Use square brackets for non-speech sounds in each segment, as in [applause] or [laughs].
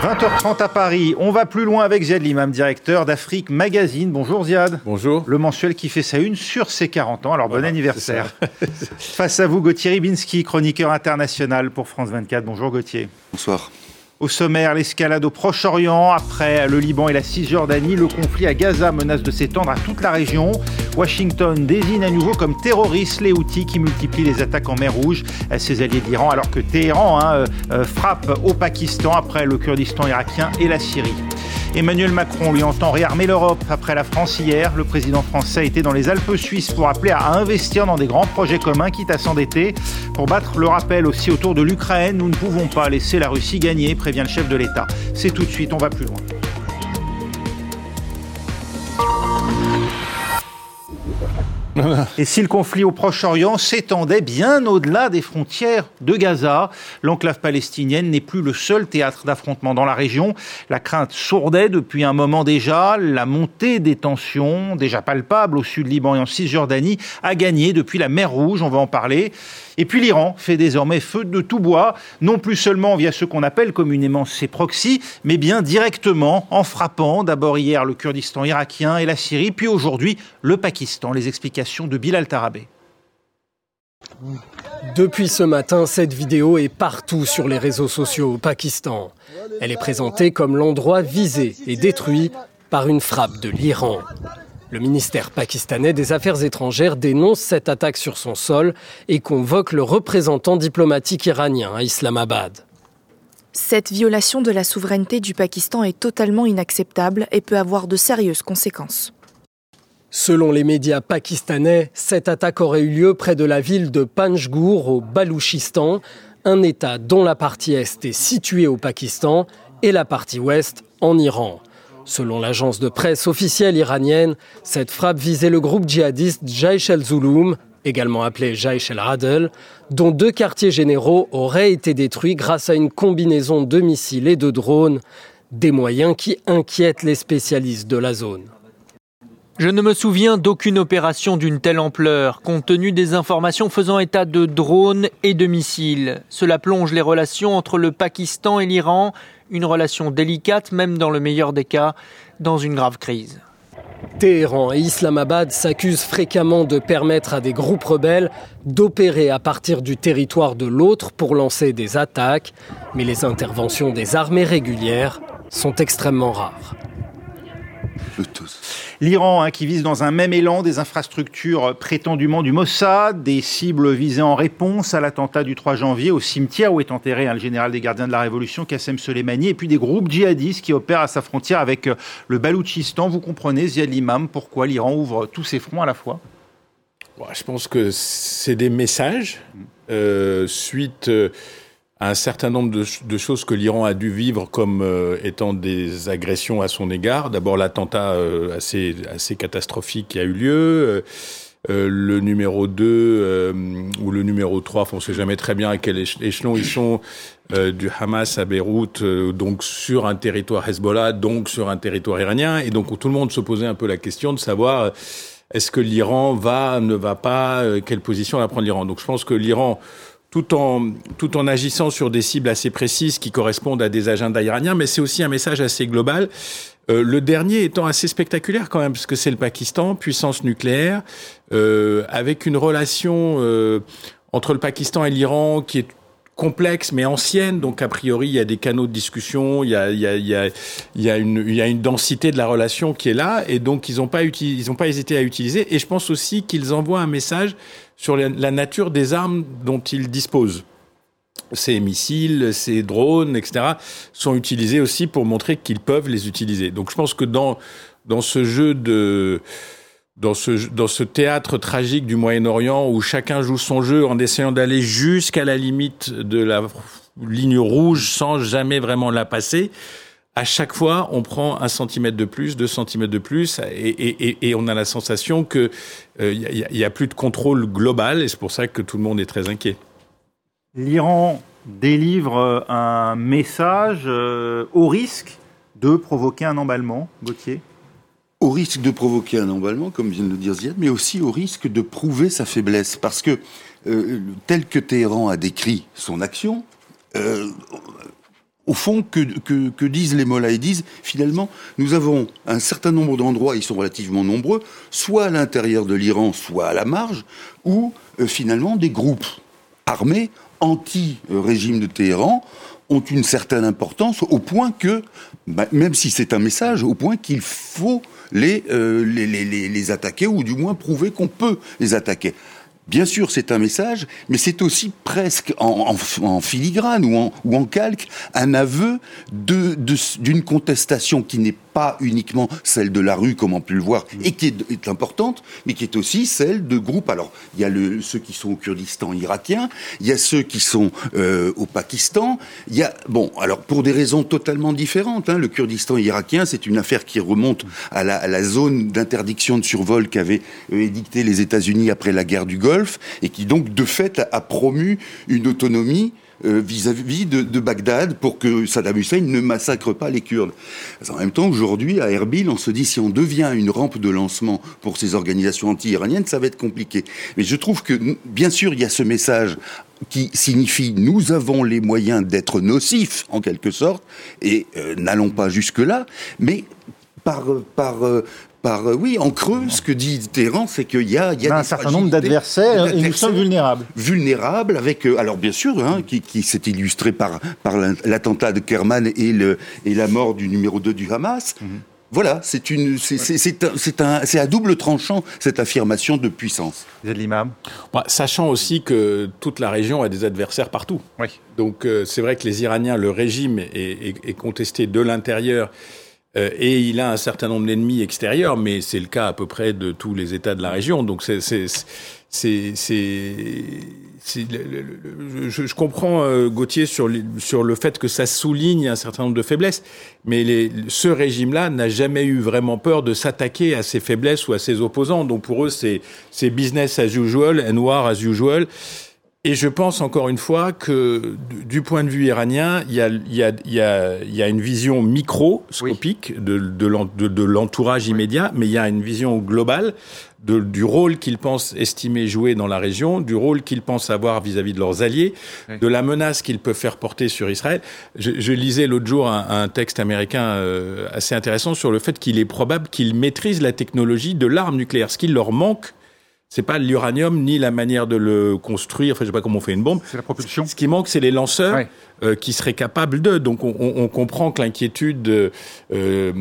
20h30 à Paris, on va plus loin avec Ziad Limam, directeur d'Afrique Magazine. Bonjour Ziad. Bonjour. Le mensuel qui fait sa une sur ses 40 ans, alors bon anniversaire. [laughs] Face à vous, Gauthier Ribinski, chroniqueur international pour France 24. Bonjour Gauthier. Bonsoir. Au sommaire, l'escalade au Proche-Orient. Après le Liban et la Cisjordanie, le conflit à Gaza menace de s'étendre à toute la région. Washington désigne à nouveau comme terroristes les outils qui multiplient les attaques en mer Rouge à ses alliés d'Iran, alors que Téhéran hein, euh, euh, frappe au Pakistan après le Kurdistan irakien et la Syrie. Emmanuel Macron lui entend réarmer l'Europe après la France hier. Le président français était dans les Alpes suisses pour appeler à investir dans des grands projets communs, quitte à s'endetter. Pour battre le rappel aussi autour de l'Ukraine, nous ne pouvons pas laisser la Russie gagner, prévient le chef de l'État. C'est tout de suite, on va plus loin. Et si le conflit au Proche-Orient s'étendait bien au-delà des frontières de Gaza, l'enclave palestinienne n'est plus le seul théâtre d'affrontement dans la région. La crainte sourdait depuis un moment déjà. La montée des tensions, déjà palpable au sud Liban et en Cisjordanie, a gagné depuis la mer Rouge. On va en parler. Et puis l'Iran fait désormais feu de tout bois, non plus seulement via ce qu'on appelle communément ses proxys, mais bien directement en frappant d'abord hier le Kurdistan irakien et la Syrie, puis aujourd'hui le Pakistan. Les explications de Bilal Tarabé. Depuis ce matin, cette vidéo est partout sur les réseaux sociaux au Pakistan. Elle est présentée comme l'endroit visé et détruit par une frappe de l'Iran. Le ministère pakistanais des Affaires étrangères dénonce cette attaque sur son sol et convoque le représentant diplomatique iranien à Islamabad. Cette violation de la souveraineté du Pakistan est totalement inacceptable et peut avoir de sérieuses conséquences. Selon les médias pakistanais, cette attaque aurait eu lieu près de la ville de Panjgur au Balouchistan, un État dont la partie est est située au Pakistan et la partie ouest en Iran. Selon l'agence de presse officielle iranienne, cette frappe visait le groupe djihadiste Jaish el-Zulum, également appelé Jaish el-Radel, dont deux quartiers généraux auraient été détruits grâce à une combinaison de missiles et de drones, des moyens qui inquiètent les spécialistes de la zone. Je ne me souviens d'aucune opération d'une telle ampleur, compte tenu des informations faisant état de drones et de missiles. Cela plonge les relations entre le Pakistan et l'Iran, une relation délicate même dans le meilleur des cas, dans une grave crise. Téhéran et Islamabad s'accusent fréquemment de permettre à des groupes rebelles d'opérer à partir du territoire de l'autre pour lancer des attaques, mais les interventions des armées régulières sont extrêmement rares. L'Iran hein, qui vise dans un même élan des infrastructures prétendument du Mossad, des cibles visées en réponse à l'attentat du 3 janvier au cimetière où est enterré hein, le général des gardiens de la Révolution, Qassem Soleimani, et puis des groupes djihadistes qui opèrent à sa frontière avec euh, le Baloutchistan. Vous comprenez, Ziad Limam, pourquoi l'Iran ouvre tous ses fronts à la fois? Je pense que c'est des messages euh, suite... Euh, un certain nombre de, choses que l'Iran a dû vivre comme euh, étant des agressions à son égard. D'abord l'attentat euh, assez, assez catastrophique qui a eu lieu. Euh, le numéro 2 ou le numéro 3, on ne sait jamais très bien à quel échelon ils sont, du Hamas à Beyrouth, donc sur un territoire Hezbollah, donc sur un territoire iranien. Et donc tout le monde se posait un peu la question de savoir est-ce que l'Iran va, ne va pas, quelle position va prendre l'Iran. Donc je pense que l'Iran tout en, tout en agissant sur des cibles assez précises qui correspondent à des agendas iraniens, mais c'est aussi un message assez global. Euh, le dernier étant assez spectaculaire quand même, parce que c'est le Pakistan, puissance nucléaire, euh, avec une relation euh, entre le Pakistan et l'Iran qui est complexe mais ancienne, donc a priori il y a des canaux de discussion, il y a, il y a, il y a, une, il y a une densité de la relation qui est là, et donc ils n'ont pas, pas hésité à utiliser. Et je pense aussi qu'ils envoient un message sur la nature des armes dont ils disposent. Ces missiles, ces drones, etc., sont utilisés aussi pour montrer qu'ils peuvent les utiliser. Donc je pense que dans, dans ce jeu de... Dans ce, dans ce théâtre tragique du Moyen-Orient où chacun joue son jeu en essayant d'aller jusqu'à la limite de la ligne rouge sans jamais vraiment la passer, à chaque fois, on prend un centimètre de plus, deux centimètres de plus, et, on a la sensation qu'il n'y euh, a, plus de contrôle global, et c'est pour ça que tout le monde est très inquiet. L'Iran délivre euh, un message euh, au risque de provoquer un emballement, Gauthier? Au risque de provoquer un emballement, comme vient de le dire Ziad, mais aussi au risque de prouver sa faiblesse. Parce que, tel que Téhéran a décrit son action, au fond, que, que, disent les Mollahs Ils disent, finalement, nous avons un certain nombre d'endroits, ils sont relativement nombreux, soit à l'intérieur de l'Iran, soit à la marge, où euh, finalement des groupes armés anti-régime de Téhéran ont une certaine importance au point que, bah, même si c'est un message, au point qu'il faut les, euh, les, les, les, attaquer ou du moins prouver qu'on peut les attaquer. Bien sûr, c'est un message, mais c'est aussi presque en, filigrane ou en, ou en, calque un aveu d'une de, contestation qui n'est pas uniquement celle de la rue, comme on peut le voir, et qui est, importante, mais qui est aussi celle de groupes. Alors, il y a le, ceux qui sont au Kurdistan irakien, il y a ceux qui sont euh, au Pakistan. Il y a, bon, alors pour des raisons totalement différentes. Hein, le Kurdistan irakien, c'est une affaire qui remonte à la, à la zone d'interdiction de survol qu'avaient euh, édicté les États-Unis après la guerre du Golfe, et qui donc de fait a promu une autonomie euh, vis-à-vis de, Bagdad pour que Saddam Hussein ne massacre pas les Kurdes. En même temps, aujourd'hui, à Erbil, on se dit si on devient une rampe de lancement pour ces organisations anti-iraniennes, ça va être compliqué. Mais je trouve que, bien sûr, il y a ce message qui signifie nous avons les moyens d'être nocifs en quelque sorte et euh, n'allons pas jusque là mais par, par, euh, euh, oui, en creux, ce que dit Téhéran, c'est qu'il y a, il y a un certain nombre d'adversaires et nous sommes vulnérables. Vulnérables avec, euh, alors bien sûr, hein, qui, s'est illustré par, par l'attentat de Kerman et, le, et la mort du numéro 2 du Hamas. Mhm. Voilà, c'est une, c'est un, à double tranchant cette affirmation de puissance. Vous êtes l'imam? sachant aussi que toute la région a des adversaires partout. Oui. Donc euh, c'est vrai que les Iraniens, le régime est, est contesté de l'intérieur euh, et il a un certain nombre d'ennemis extérieurs, mais c'est le cas à peu près de tous les États de la région. Donc c'est c'est je, je, comprends euh, Gauthier sur, sur le fait que ça souligne un certain nombre de faiblesses, mais ce régime-là n'a jamais eu vraiment peur de s'attaquer à ses faiblesses ou à ses opposants. Donc pour eux, c'est business as usual war as usual. Et je pense encore une fois que du point de vue iranien, il y a, il y a, il y a, il y a une vision microscopique de, de, de l'entourage immédiat, mais il y a une vision globale de, du rôle qu'ils pensent estimer jouer dans la région, du rôle qu'ils pensent avoir vis-à-vis de leurs alliés, de la menace qu'ils peuvent faire porter sur Israël. Je, je lisais l'autre jour un, un, texte américain euh, assez intéressant sur le fait qu'il est probable qu'ils maîtrisent la technologie de l'arme nucléaire. Ce qu'il leur manque, c'est pas l'uranium ni la manière de le construire. Enfin, je sais pas comment on fait une bombe. C'est la propulsion. Ce qui manque, c'est les lanceurs euh, qui seraient capables de. Donc, on, on comprend que l'inquiétude euh,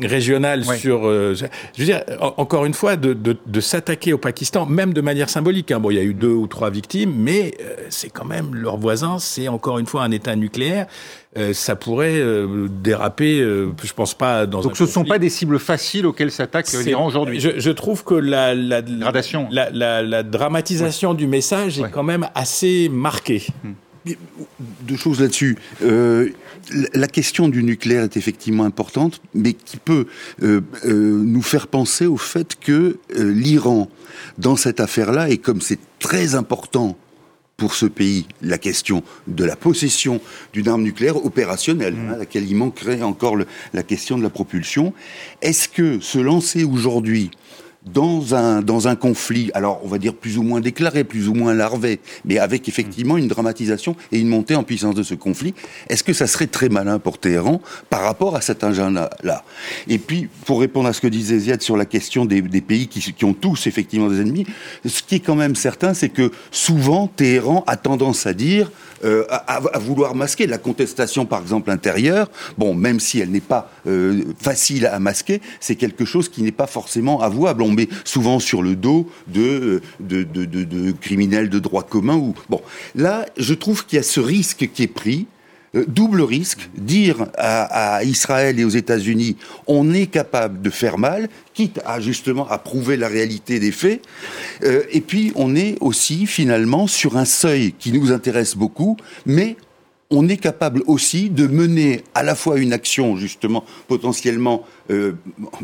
régionale sur. Euh, je veux dire, encore une fois, de, de, de s'attaquer au Pakistan, même de manière symbolique. Hein. Bon, il y a eu deux ou trois victimes, mais euh, c'est quand même leur voisin. C'est encore une fois un État nucléaire. Euh, ça pourrait euh, déraper, euh, je pense pas dans Donc ce ne sont pas des cibles faciles auxquelles s'attaque l'Iran aujourd'hui. Je, je, trouve que la, la, la, la, dramatisation du message est quand même assez marquée. Hmm. Deux choses là-dessus. Euh, la question du nucléaire est effectivement importante, mais qui peut euh, euh, nous faire penser au fait que l'Iran, dans cette affaire-là, et comme c'est très important pour ce pays la question de la possession d'une arme nucléaire opérationnelle, mmh. à laquelle il manquerait encore la question de la propulsion. Est-ce que se lancer aujourd'hui dans un, dans un conflit, alors on va dire plus ou moins déclaré, plus ou moins larvé, mais avec effectivement une dramatisation et une montée en puissance de ce conflit, est-ce que ça serait très malin pour Téhéran par rapport à cet agenda-là? Et puis, pour répondre à ce que disait Ziad sur la question des, des pays qui, qui, ont tous effectivement des ennemis, ce qui est quand même certain, c'est que souvent Téhéran a tendance à dire euh, à, vouloir masquer la contestation, par exemple intérieure. Bon, même si elle n'est pas euh, facile à masquer, c'est quelque chose qui n'est pas forcément avouable. On met souvent sur le dos de, de, de, de criminels de droit commun. Ou bon, là, je trouve qu'il y a ce risque qui est pris euh, double risque, dire à, à, Israël et aux États-Unis on est capable de faire mal, quitte à justement à prouver la réalité des faits, euh, et puis on est aussi finalement sur un seuil qui nous intéresse beaucoup, mais on est capable aussi de mener à la fois une action justement potentiellement, euh,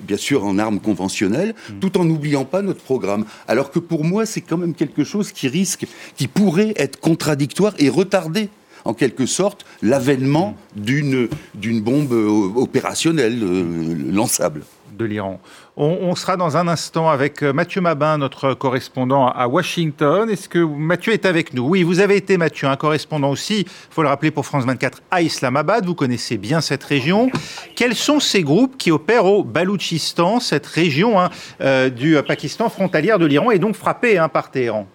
bien sûr en armes conventionnelles, mm. tout en n'oubliant pas notre programme. Alors que pour moi, c'est quand même quelque chose qui risque, qui pourrait être contradictoire et retarder en quelque sorte l'avènement d'une bombe euh, opérationnelle euh, lançable. de l'Iran. On, sera dans un instant avec euh, Mathieu Mabin, notre correspondant à Washington. Est-ce que Mathieu est avec nous? Oui, vous avez été Mathieu, un correspondant aussi, il faut le rappeler pour France 24, à Islamabad. Vous connaissez bien cette région. Quels sont ces groupes qui opèrent au Baloutchistan, cette région hein, du Pakistan frontalière de l'Iran et donc frappée hein, par Téhéran?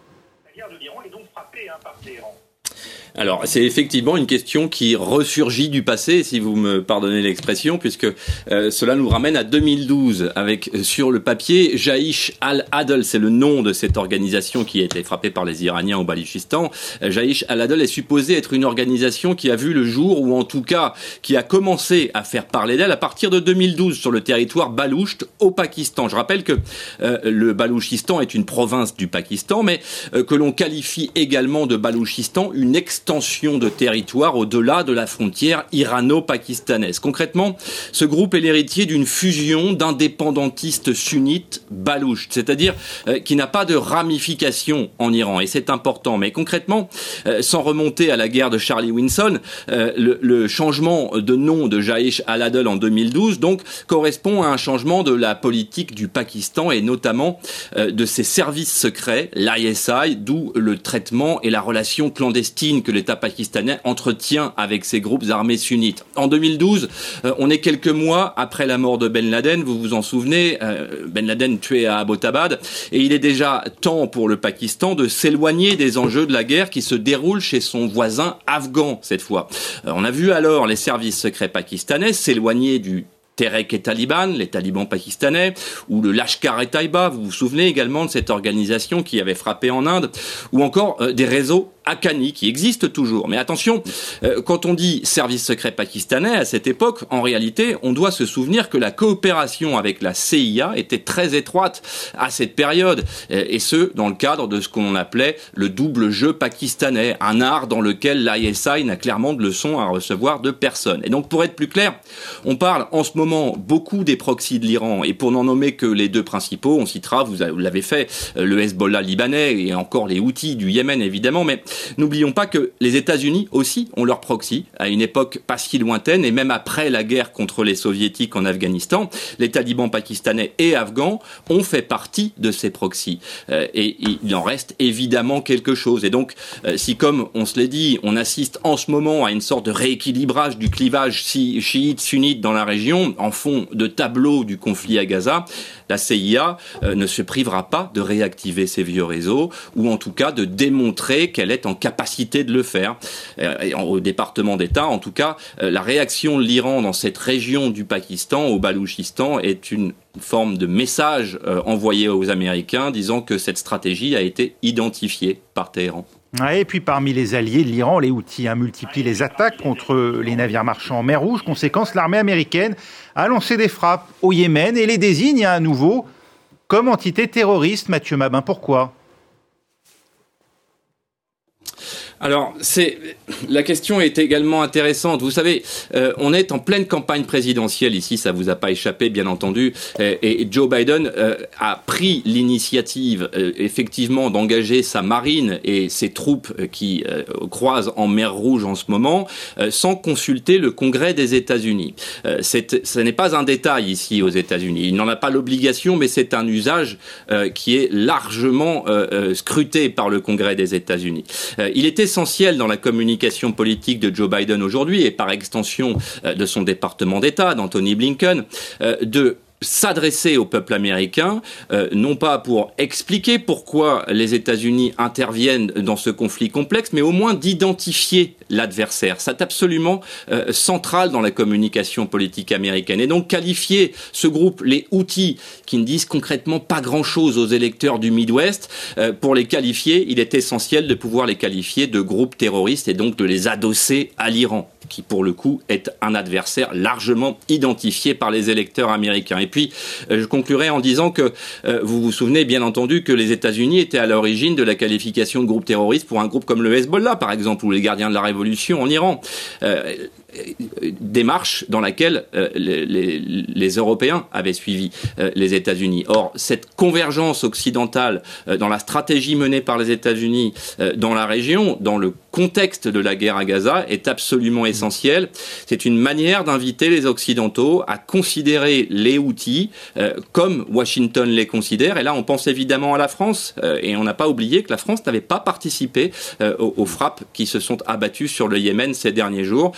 Alors, c'est effectivement une question qui ressurgit du passé, si vous me pardonnez l'expression, puisque euh, cela nous ramène à 2012, avec euh, sur le papier Jaïch al-Adl, c'est le nom de cette organisation qui a été frappée par les Iraniens au Balichistan. Euh, Jaïch al-Adl est supposé être une organisation qui a vu le jour, ou en tout cas qui a commencé à faire parler d'elle à partir de 2012 sur le territoire baloucht au Pakistan. Je rappelle que le Balouchistan est une province du Pakistan, mais que l'on qualifie également de Balouchistan une extension extension de territoire au-delà de la frontière irano-pakistanaise. Concrètement, ce groupe est l'héritier d'une fusion d'indépendantistes sunnites balouches, c'est-à-dire euh, qui n'a pas de ramification en Iran, et c'est important. Mais concrètement, euh, sans remonter à la guerre de Charlie Winson, euh, le, changement de nom de Jaïch al-Adl en 2012 donc correspond à un changement de la politique du Pakistan et notamment de ses services secrets, l'ISI, d'où le traitement et la relation clandestine que l'État pakistanais entretient avec ces groupes armés sunnites. En 2012, euh, on est quelques mois après la mort de Ben Laden, vous vous en souvenez, euh, Ben Laden tué à Abbottabad, et il est déjà temps pour le Pakistan de s'éloigner des enjeux de la guerre qui se déroulent chez son voisin afghan cette fois. Euh, on a vu alors les services secrets pakistanais s'éloigner du Terek et Taliban, les talibans pakistanais, ou le Lashkar et Taiba, vous vous souvenez également de cette organisation qui avait frappé en Inde, ou encore des réseaux Akani, qui existe toujours. Mais attention, euh, quand on dit service secret pakistanais à cette époque, en réalité, on doit se souvenir que la coopération avec la CIA était très étroite à cette période, euh, et ce, dans le cadre de ce qu'on appelait le double jeu pakistanais, un art dans lequel l'ISI n'a clairement de leçons à recevoir de personne. Et donc, pour être plus clair, on parle en ce moment beaucoup des proxys de l'Iran, et pour n'en nommer que les deux principaux, on citera, vous l'avez fait, euh, le Hezbollah libanais et encore les outils du Yémen, évidemment, mais N'oublions pas que les États-Unis aussi ont leur proxy à une époque pas si lointaine et même après la guerre contre les soviétiques en Afghanistan, les talibans pakistanais et afghans ont fait partie de ces proxys. Euh, et il en reste évidemment quelque chose. Et donc, euh, si comme on se l'est dit, on assiste en ce moment à une sorte de rééquilibrage du clivage chiite-sunnite dans la région, en fond de tableau du conflit à Gaza, la CIA euh, ne se privera pas de réactiver ces vieux réseaux, ou en tout cas de démontrer qu'elle est en capacité de le faire. Euh, au département d'État, en tout cas, euh, la réaction de l'Iran dans cette région du Pakistan, au Balouchistan, est une forme de message envoyé aux Américains disant que cette stratégie a été identifiée par Téhéran. Et puis parmi les alliés de l'Iran, les Houthis hein, multiplient les attaques contre les navires marchands en mer Rouge. Conséquence, l'armée américaine a lancé des frappes au Yémen et les désigne à nouveau comme entité terroriste. Mathieu Mabin, pourquoi? Alors, c'est la question est également intéressante. Vous savez, euh, on est en pleine campagne présidentielle ici, ça vous a pas échappé, bien entendu. Et, Joe Biden euh, a pris l'initiative, euh, effectivement, d'engager sa marine et ses troupes qui croisent en mer Rouge en ce moment, sans consulter le Congrès des États-Unis. ce n'est pas un détail ici aux États-Unis. Il n'en a pas l'obligation, mais c'est un usage qui est largement scruté par le Congrès des États-Unis. il était essentiel dans la communication politique de Joe Biden aujourd'hui et par extension euh, de son département d'État, d'Anthony Blinken, euh, de s'adresser au peuple américain, euh, non pas pour expliquer pourquoi les États-Unis interviennent dans ce conflit complexe, mais au moins d'identifier l'adversaire. C'est absolument euh, central dans la communication politique américaine. Et donc qualifier ce groupe, les outils, qui ne disent concrètement pas grand-chose aux électeurs du Midwest, euh, pour les qualifier, il est essentiel de pouvoir les qualifier de groupes terroristes et donc de les adosser à l'Iran qui pour le coup est un adversaire largement identifié par les électeurs américains. Et puis, euh, je conclurai en disant que euh, vous vous souvenez bien entendu que les États-Unis étaient à l'origine de la qualification de groupe terroriste pour un groupe comme le Hezbollah, par exemple, ou les gardiens de la révolution en Iran. Euh, démarche dans laquelle euh, les, Européens avaient suivi euh, les États-Unis. Or, cette convergence occidentale euh, dans la stratégie menée par les États-Unis dans la région, dans le contexte de la guerre à Gaza, est absolument essentielle. C'est une manière d'inviter les Occidentaux à considérer les Houthis, comme Washington les considère. Et là, on pense évidemment à la France, et on n'a pas oublié que la France n'avait pas participé aux, frappes qui se sont abattues sur le Yémen ces derniers jours,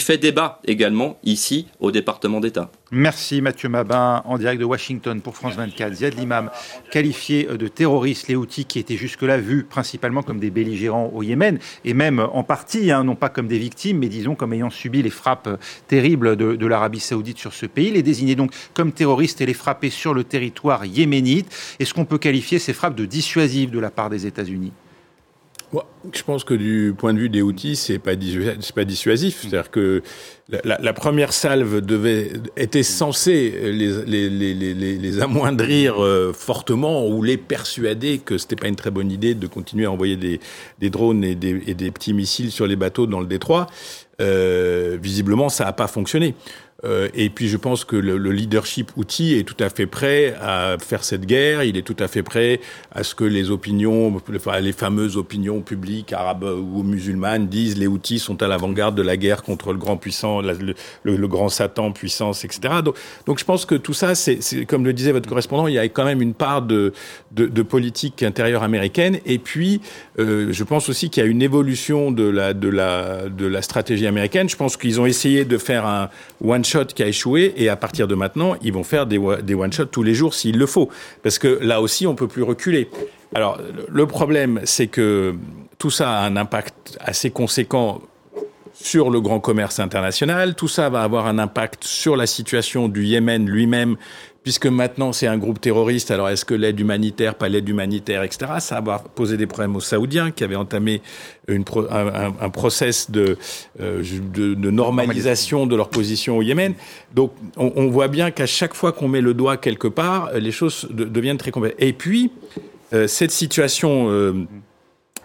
fait débat également ici au département d'État. Merci Mathieu Mabin, en direct de Washington pour France 24. Ziad Limam, qualifié de terroriste, les outils qui étaient jusque-là vus principalement comme des belligérants au Yémen, et même en partie, hein, non pas comme des victimes, mais disons comme ayant subi les frappes terribles de l'Arabie saoudite sur ce pays, les désigner donc comme terroristes et les frapper sur le territoire yéménite. Est-ce qu'on peut qualifier ces frappes de dissuasives de la part des États-Unis? Je pense que du point de vue des outils, c'est pas c'est pas dissuasif. C'est-à-dire que la, la, première salve devait était censée les les, les, les, les amoindrir euh, fortement ou les persuader que c'était pas une très bonne idée de continuer à envoyer des, des drones et des, et des petits missiles sur les bateaux dans le détroit. Euh, visiblement, ça n'a pas fonctionné. Euh, et puis je pense que le, le, leadership outil est tout à fait prêt à faire cette guerre. Il est tout à fait prêt à ce que les opinions, les fameuses opinions publiques arabes ou musulmanes disent les outils sont à l'avant-garde de la guerre contre le grand puissant, le, grand Satan puissance, etc. Donc, je pense que tout ça, c'est comme le disait votre correspondant, il y a quand même une part de, politique intérieure américaine. Et puis euh, je pense aussi qu'il y a une évolution de la de la de la stratégie américaine. Je pense qu'ils ont essayé de faire un one qui a échoué et à partir de maintenant, ils vont faire des, des one-shots tous les jours s'il le faut. Parce que là aussi, on peut plus reculer. Alors, le problème, c'est que tout ça a un impact assez conséquent sur le grand commerce international. Tout ça va avoir un impact sur la situation du Yémen lui-même puisque maintenant c'est un groupe terroriste, alors est-ce que l'aide humanitaire, pas l'aide humanitaire, etc., ça va poser des problèmes aux Saoudiens qui avaient entamé un, un, process de, euh, de, normalisation de leur position au Yémen. Donc on, on voit bien qu'à chaque fois qu'on met le doigt quelque part, les choses deviennent très complexes. Et puis, euh, cette situation... Euh,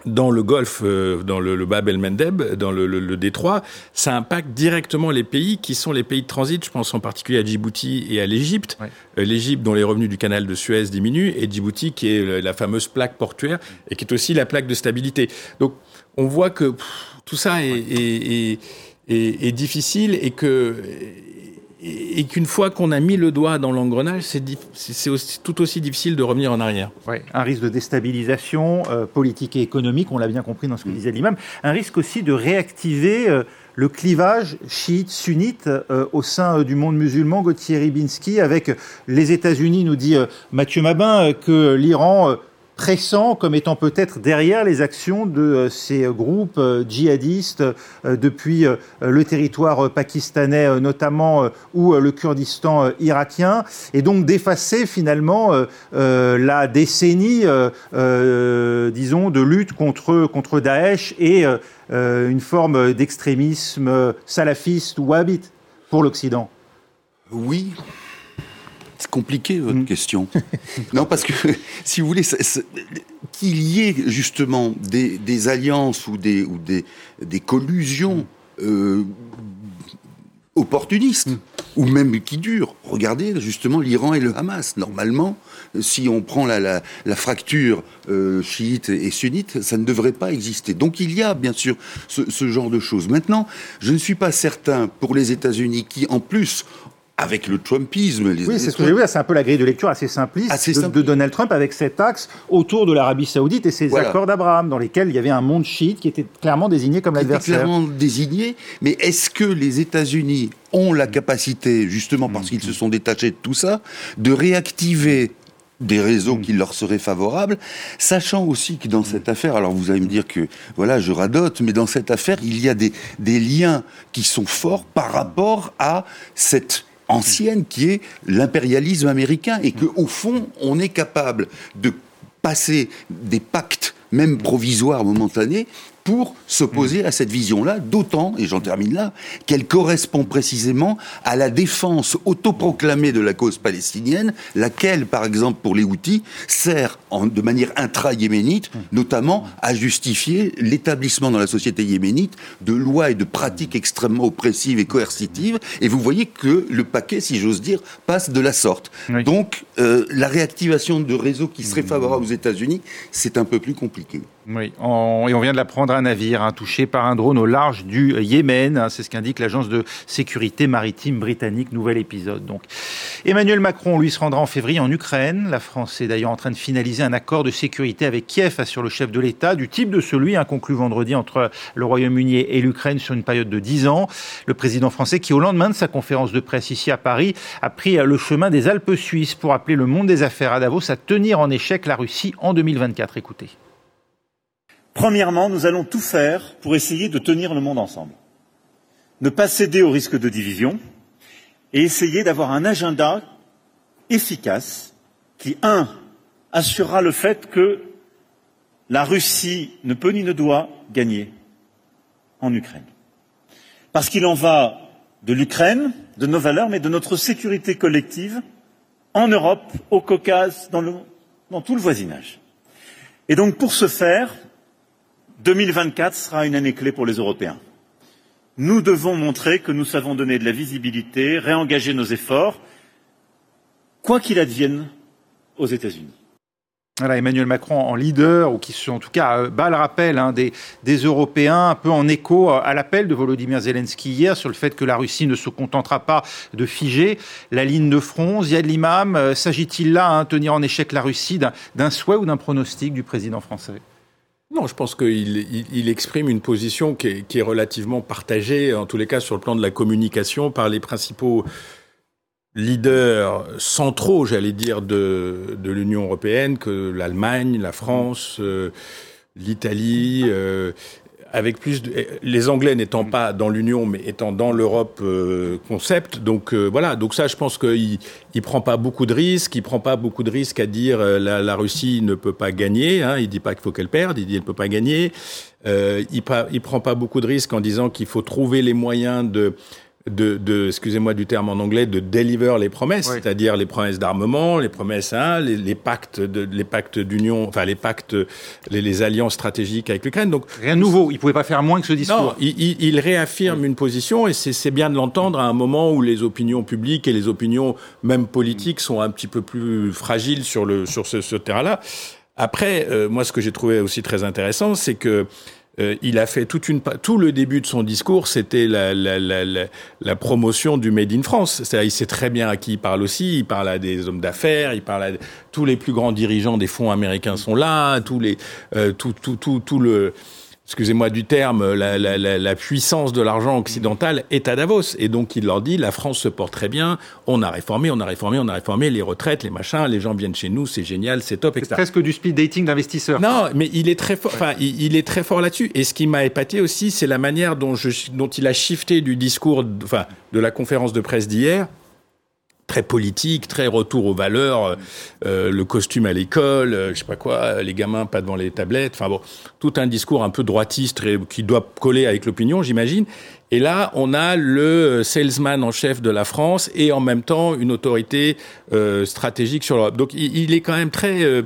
dans le Golfe, euh, dans le, le Bab el-Mendeb, dans le, le, le, détroit, ça impacte directement les pays qui sont les pays de transit. Je pense en particulier à Djibouti et à l'Égypte. Ouais. Euh, L'Égypte dont les revenus du canal de Suez diminuent et Djibouti qui est la fameuse plaque portuaire et qui est aussi la plaque de stabilité. Donc on voit que pff, tout ça est, est, est, est, difficile et que et qu'une fois qu'on a mis le doigt dans l'engrenage, c'est tout aussi difficile de revenir en arrière. Ouais, un risque de déstabilisation euh, politique et économique, on l'a bien compris dans ce que disait l'imam. Un risque aussi de réactiver euh, le clivage chiite-sunnite euh, au sein du monde musulman. Gauthier Ribinski, avec les États-Unis, nous dit Mathieu Mabin que l'Iran pressant comme étant peut-être derrière les actions de euh, ces groupes euh, djihadistes euh, depuis le territoire pakistanais notamment ou le Kurdistan irakien et donc d'effacer finalement la décennie disons de lutte contre contre Daesh et une forme d'extrémisme salafiste ou wahhabite pour l'Occident. Oui, c'est compliqué votre mmh. question. [laughs] non, parce que [laughs] si vous voulez, qu'il y ait justement des, des, alliances ou des, ou des, des collusions euh, opportunistes, mmh. ou même qui durent. Regardez justement l'Iran et le Hamas. Normalement, si on prend la, la, la fracture euh, chiite et sunnite, ça ne devrait pas exister. Donc il y a bien sûr ce, ce genre de choses. Maintenant, je ne suis pas certain pour les États-Unis qui, en plus, avec le Trumpisme. Les oui, c'est ce que j'ai vu. C'est un peu la grille de lecture assez simpliste assez de, de, Donald Trump avec cet axe autour de l'Arabie Saoudite et ses voilà. accords d'Abraham, dans lesquels il y avait un monde chiite qui était clairement désigné comme l'adversaire. Clairement désigné. Mais est-ce que les États-Unis ont la capacité, justement parce qu'ils se sont détachés de tout ça, de réactiver des réseaux qui leur seraient favorables, sachant aussi que dans cette affaire, alors vous allez me dire que voilà, je radote, mais dans cette affaire, il y a des, des liens qui sont forts par rapport à cette ancienne qui est l'impérialisme américain et que au fond on est capable de passer des pactes même provisoires momentanés pour s'opposer à cette vision-là, d'autant, et j'en termine là, qu'elle correspond précisément à la défense autoproclamée de la cause palestinienne, laquelle, par exemple, pour les outils, sert en, de manière intra-yéménite, notamment à justifier l'établissement dans la société yéménite de lois et de pratiques extrêmement oppressives et coercitives. Et vous voyez que le paquet, si j'ose dire, passe de la sorte. Oui. Donc, euh, la réactivation de réseaux qui seraient favorables aux États-Unis, c'est un peu plus compliqué. Oui, et on vient de l'apprendre, un navire hein, touché par un drone au large du Yémen. Hein, c'est ce qu'indique l'agence de sécurité maritime britannique. Nouvel épisode. Donc, Emmanuel Macron, lui, se rendra en février en Ukraine. La France est d'ailleurs en train de finaliser un accord de sécurité avec Kiev, assure le chef de l'État, du type de celui hein, conclu vendredi entre le Royaume-Uni et l'Ukraine sur une période de 10 ans. Le président français, qui au lendemain de sa conférence de presse ici à Paris, a pris le chemin des Alpes suisses pour appeler le monde des affaires à Davos à tenir en échec la Russie en 2024. Écoutez. Premièrement, nous allons tout faire pour essayer de tenir le monde ensemble. Ne pas céder au risque de division et essayer d'avoir un agenda efficace qui, un, assurera le fait que la Russie ne peut ni ne doit gagner en Ukraine. Parce qu'il en va de l'Ukraine, de nos valeurs, mais de notre sécurité collective en Europe, au Caucase, dans, dans tout le voisinage. Et donc, pour ce faire, 2024 sera une année clé pour les Européens. Nous devons montrer que nous savons donner de la visibilité, réengager nos efforts, quoi qu'il advienne aux États-Unis. Voilà, Emmanuel Macron en leader, ou qui en tout cas euh, bat le rappel hein, des, Européens, un peu en écho à l'appel de Volodymyr Zelensky hier sur le fait que la Russie ne se contentera pas de figer la ligne de front. Ziad Limam, euh, s'agit-il là de hein, tenir en échec la Russie d'un souhait ou d'un pronostic du président français? Je pense qu'il exprime une position qui est, relativement partagée, en tous les cas sur le plan de la communication, par les principaux leaders centraux, j'allais dire, de, de l'Union européenne, que l'Allemagne, la France, euh, l'Italie, euh, avec plus de, les Anglais n'étant pas dans l'Union mais étant dans l'Europe euh, concept. Donc euh, voilà. Donc ça je pense qu'il il prend pas beaucoup de risques. Il prend pas beaucoup de risques à dire euh, la, la, Russie ne peut pas gagner hein, il dit pas qu'il faut qu'elle perde. Il dit elle ne peut pas gagner. Il, il prend pas beaucoup de risques en disant qu'il faut trouver les moyens de de, de excusez-moi du terme en anglais, de deliver les promesses, c'est-à-dire les promesses d'armement, les promesses, hein, les, les, pactes, de, les pactes d'union, enfin les pactes, les, les alliances stratégiques avec l'Ukraine. Donc rien de nouveau. Il pouvait pas faire moins que ce discours. Non, il, il, réaffirme une position et c'est bien de l'entendre à un moment où les opinions publiques et les opinions même politiques sont un petit peu plus fragiles sur le sur ce, ce terrain-là. Après, euh, moi, ce que j'ai trouvé aussi très intéressant, c'est que euh, il a fait toute une, tout le début de son discours, c'était la, la, la, la, promotion du Made in France. C'est-à-dire, il sait très bien à qui il parle aussi. Il parle à des hommes d'affaires, il parle à tous les plus grands dirigeants des fonds américains sont là, tous les, euh, tout, tout, tout, tout le excusez-moi du terme, la, la, la, puissance de l'argent occidental est à Davos. Et donc il leur dit, la France se porte très bien, on a réformé, on a réformé, on a réformé les retraites, les machins, les gens viennent chez nous, c'est génial, c'est top, etc. C'est presque du speed dating d'investisseurs. Non, mais il est très fort, enfin, il, est très fort là-dessus. Et ce qui m'a épaté aussi, c'est la manière dont, je, dont il a shifté du discours, enfin, de la conférence de presse d'hier très politique, très retour aux valeurs, euh, le costume à l'école, euh, je sais pas quoi, les gamins pas devant les tablettes, enfin bon, tout un discours un peu droitiste qui doit coller avec l'opinion, j'imagine. Et là, on a le salesman en chef de la France et en même temps une autorité euh, stratégique sur l'Europe. Donc il, est quand même très euh,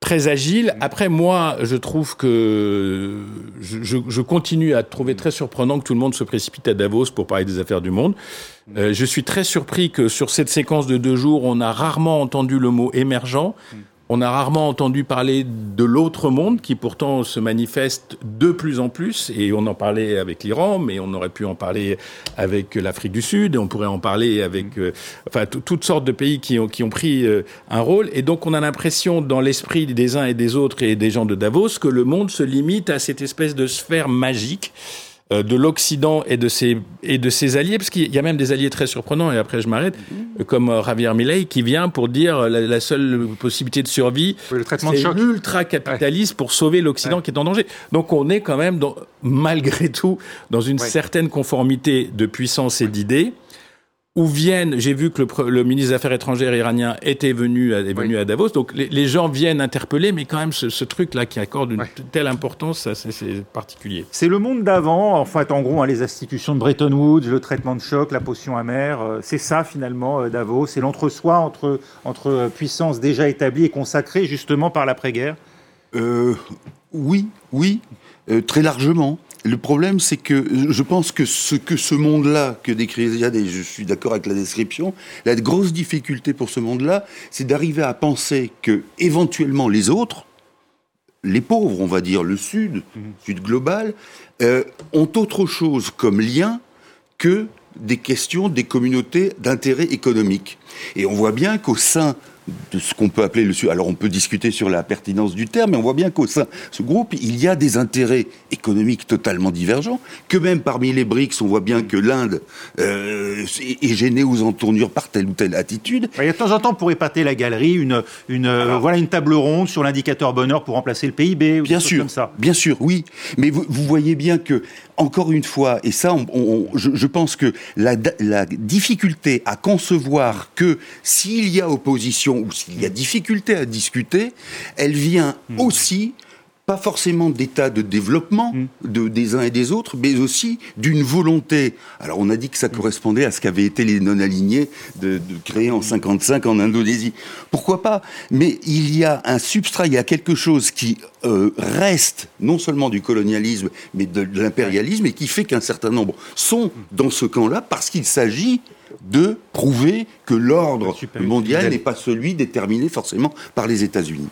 très agile. Après, moi, je trouve que je, je, continue à trouver très surprenant que tout le monde se précipite à Davos pour parler des affaires du monde. Euh, je suis très surpris que sur cette séquence de deux jours, on a rarement entendu le mot émergent. On a rarement entendu parler de l'autre monde qui pourtant se manifeste de plus en plus et on en parlait avec l'Iran mais on aurait pu en parler avec l'Afrique du Sud et on pourrait en parler avec euh, enfin toutes sortes de pays qui ont qui ont pris euh, un rôle. Et donc on a l'impression dans l'esprit des uns et des autres et des gens de Davos que le monde se limite à cette espèce de sphère magique de l'Occident et de ses et de ses alliés, parce qu'il y a même des alliés très surprenants. Et après, je m'arrête, mhm. comme euh, Javier Milei qui vient pour dire euh, la, seule possibilité de survie, c'est l'ultra capitaliste pour sauver l'Occident qui est en danger. Donc, on est quand même, dans, malgré tout, dans une certaine conformité de puissance et d'idées où viennent, j'ai vu que le, ministre des Affaires étrangères iranien était venu, est venu à Davos, donc les, gens viennent interpeller, mais quand même ce, truc-là qui accorde une telle importance, c'est particulier. C'est le monde d'avant, en fait, en gros, hein, les institutions de Bretton Woods, le traitement de choc, la potion amère, euh, c'est ça finalement euh, Davos, c'est l'entre-soi entre, entre puissances déjà établies et consacrées justement par l'après-guerre. Euh, Oui, oui, très largement. Le problème, c'est que je pense que ce que ce monde-là que décrit Ziad, et je suis d'accord avec la description, la grosse difficulté pour ce monde-là, c'est d'arriver à penser que éventuellement les autres les pauvres, on va dire le Sud, Sud global, euh, ont autre chose comme lien que des questions des communautés d'intérêt économique. Et on voit bien qu'au sein de ce qu'on peut appeler le... Alors on peut discuter sur la pertinence du terme, mais on voit bien qu'au sein de ce groupe, il y a des intérêts économiques totalement divergents, que même parmi les BRICS, on voit bien que l'Inde euh, est gênée aux entournures par telle ou telle attitude. Il y a de temps en temps, pour épater la galerie, une, une, euh, voilà une table ronde sur l'indicateur bonheur pour remplacer le PIB. Ou bien sûr, comme ça. bien sûr, oui. Mais vous, vous voyez bien que encore une fois, et ça, je, pense que la, difficulté à concevoir que s'il y a opposition ou s'il y a difficulté à discuter, elle vient hmm. aussi pas forcément d'état de développement mm. de, des uns et des autres, mais aussi d'une volonté. Alors on a dit que ça correspondait à ce qu'avaient été les non-alignés de, de, créer en 55 en Indonésie. Pourquoi pas? Mais il y a un substrat, il y a quelque chose qui euh, reste non seulement du colonialisme, mais de, de l'impérialisme, et qui fait qu'un certain nombre sont dans ce camp-là parce qu'il s'agit de prouver que l'ordre mondial n'est pas celui déterminé forcément par les États-Unis.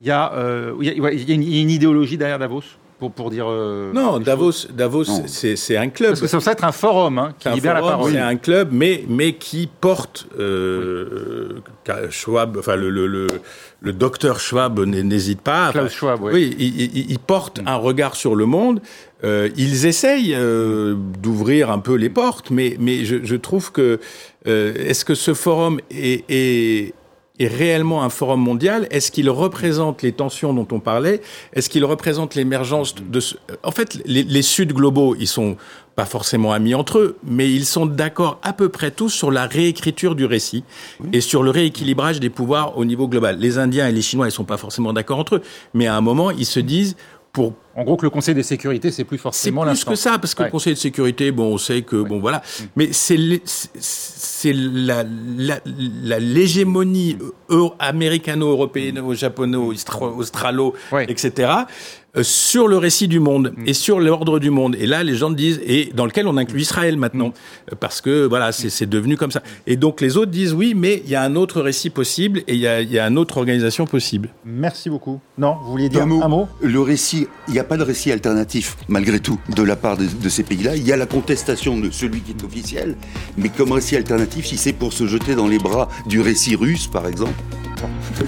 Il y, a, euh, il, y a, il y a une idéologie derrière Davos pour, pour dire. Euh, non, Davos, Davos, c'est un club. Parce que ça être un forum hein, qui libère la parole. C'est un club, mais, mais qui porte euh, Schwab, enfin le, le, le, le docteur Schwab n'hésite pas. Klaus Schwab, oui. Oui, il, il, porte un regard sur le monde. Euh, ils essayent d'ouvrir un peu les portes, mais, mais je, je trouve que est-ce que ce forum est, est, est réellement un forum mondial. Est-ce qu'il représente les tensions dont on parlait? Est-ce qu'il représente l'émergence de... Ce... En fait, les, les Suds globaux, ils sont pas forcément amis entre eux, mais ils sont d'accord à peu près tous sur la réécriture du récit et sur le rééquilibrage des pouvoirs au niveau global. Les Indiens et les Chinois, ils sont pas forcément d'accord entre eux, mais à un moment, ils se disent pour en gros, que le Conseil de sécurité, c'est plus forcément C'est plus que ça, parce que le Conseil de sécurité, bon, on sait que, bon, voilà. Mm. Mais c'est c'est la, la, l'hégémonie américano-européenne, japono, australo, etc., euh, sur le récit du monde mm. et sur l'ordre du monde. Et là, les gens disent, et dans lequel on inclut Israël maintenant, mm. parce que voilà, c'est devenu comme ça. Et donc les autres disent oui, mais il y a un autre récit possible et il y a, y a une autre organisation possible. Merci beaucoup. Non, vous vouliez dire un mot, Le récit, il n'y a pas de récit alternatif, malgré tout, de la part de, de ces pays-là. Il y a la contestation de celui qui est officiel, mais comme récit alternatif, si c'est pour se jeter dans les bras du récit russe, par exemple,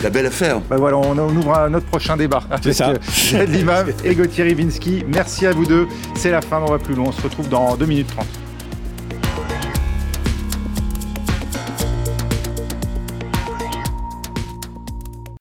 la belle affaire. Ben voilà, on, ouvre notre prochain débat. C'est ça. Ed Limam et Gauthier Rivinsky. Merci à vous deux. C'est la fin, on va plus loin. On se retrouve dans 2 minutes 30.